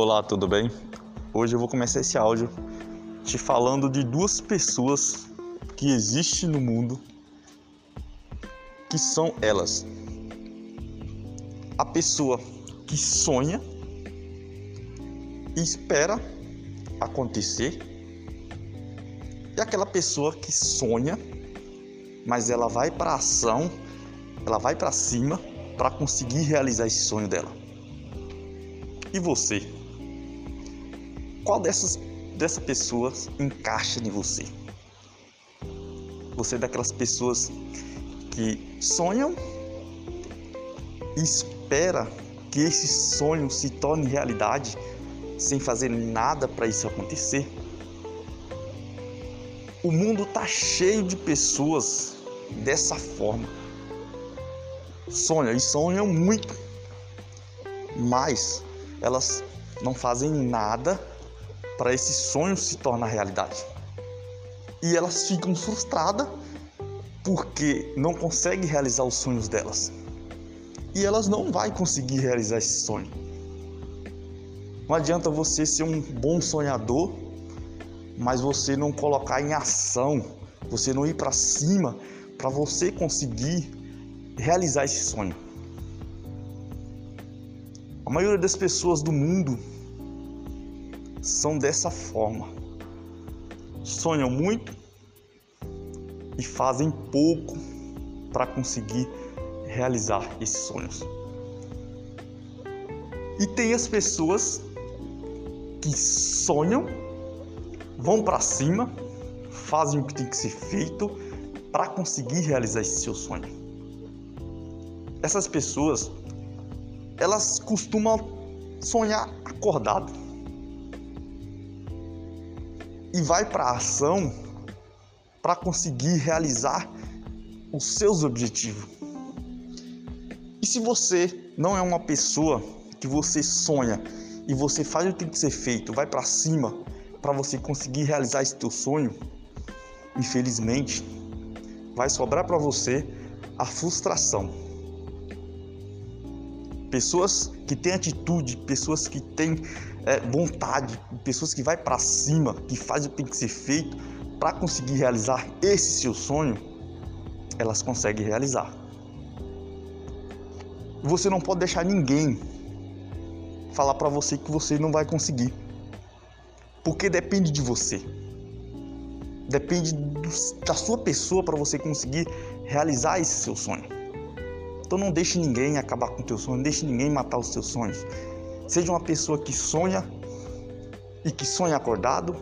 Olá, tudo bem? Hoje eu vou começar esse áudio te falando de duas pessoas que existem no mundo que são elas. A pessoa que sonha e espera acontecer e aquela pessoa que sonha, mas ela vai para ação, ela vai para cima para conseguir realizar esse sonho dela. E você? Qual dessas, dessas pessoas encaixa em você? Você é daquelas pessoas que sonham e espera que esse sonho se torne realidade sem fazer nada para isso acontecer? O mundo está cheio de pessoas dessa forma. Sonham e sonham muito, mas elas não fazem nada para esse sonho se tornar realidade. E elas ficam frustradas porque não conseguem realizar os sonhos delas. E elas não vão conseguir realizar esse sonho. Não adianta você ser um bom sonhador, mas você não colocar em ação, você não ir para cima para você conseguir realizar esse sonho. A maioria das pessoas do mundo são dessa forma. Sonham muito e fazem pouco para conseguir realizar esses sonhos. E tem as pessoas que sonham, vão para cima, fazem o que tem que ser feito para conseguir realizar esse seu sonho. Essas pessoas, elas costumam sonhar acordado e vai para a ação para conseguir realizar os seus objetivos. E se você não é uma pessoa que você sonha e você faz o que tem que ser feito, vai para cima para você conseguir realizar esse teu sonho, infelizmente, vai sobrar para você a frustração. Pessoas que têm atitude, pessoas que têm é, vontade, pessoas que vai para cima, que fazem o que tem que ser feito para conseguir realizar esse seu sonho, elas conseguem realizar. Você não pode deixar ninguém falar para você que você não vai conseguir. Porque depende de você. Depende do, da sua pessoa para você conseguir realizar esse seu sonho. Então não deixe ninguém acabar com o teu sonho, não deixe ninguém matar os seus sonhos. Seja uma pessoa que sonha e que sonha acordado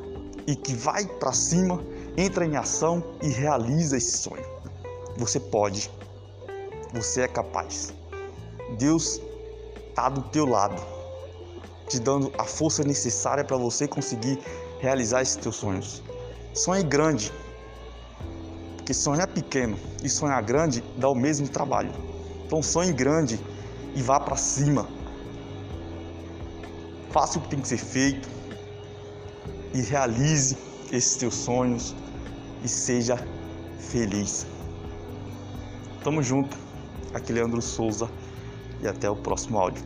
e que vai para cima, entra em ação e realiza esse sonho. Você pode. Você é capaz. Deus está do teu lado, te dando a força necessária para você conseguir realizar esses teus sonhos. Sonhe grande, porque sonhar pequeno e sonhar grande dá o mesmo trabalho. Então sonhe grande e vá para cima faça o que tem que ser feito e realize esses teus sonhos e seja feliz. Tamo junto. Aqui é Leandro Souza e até o próximo áudio.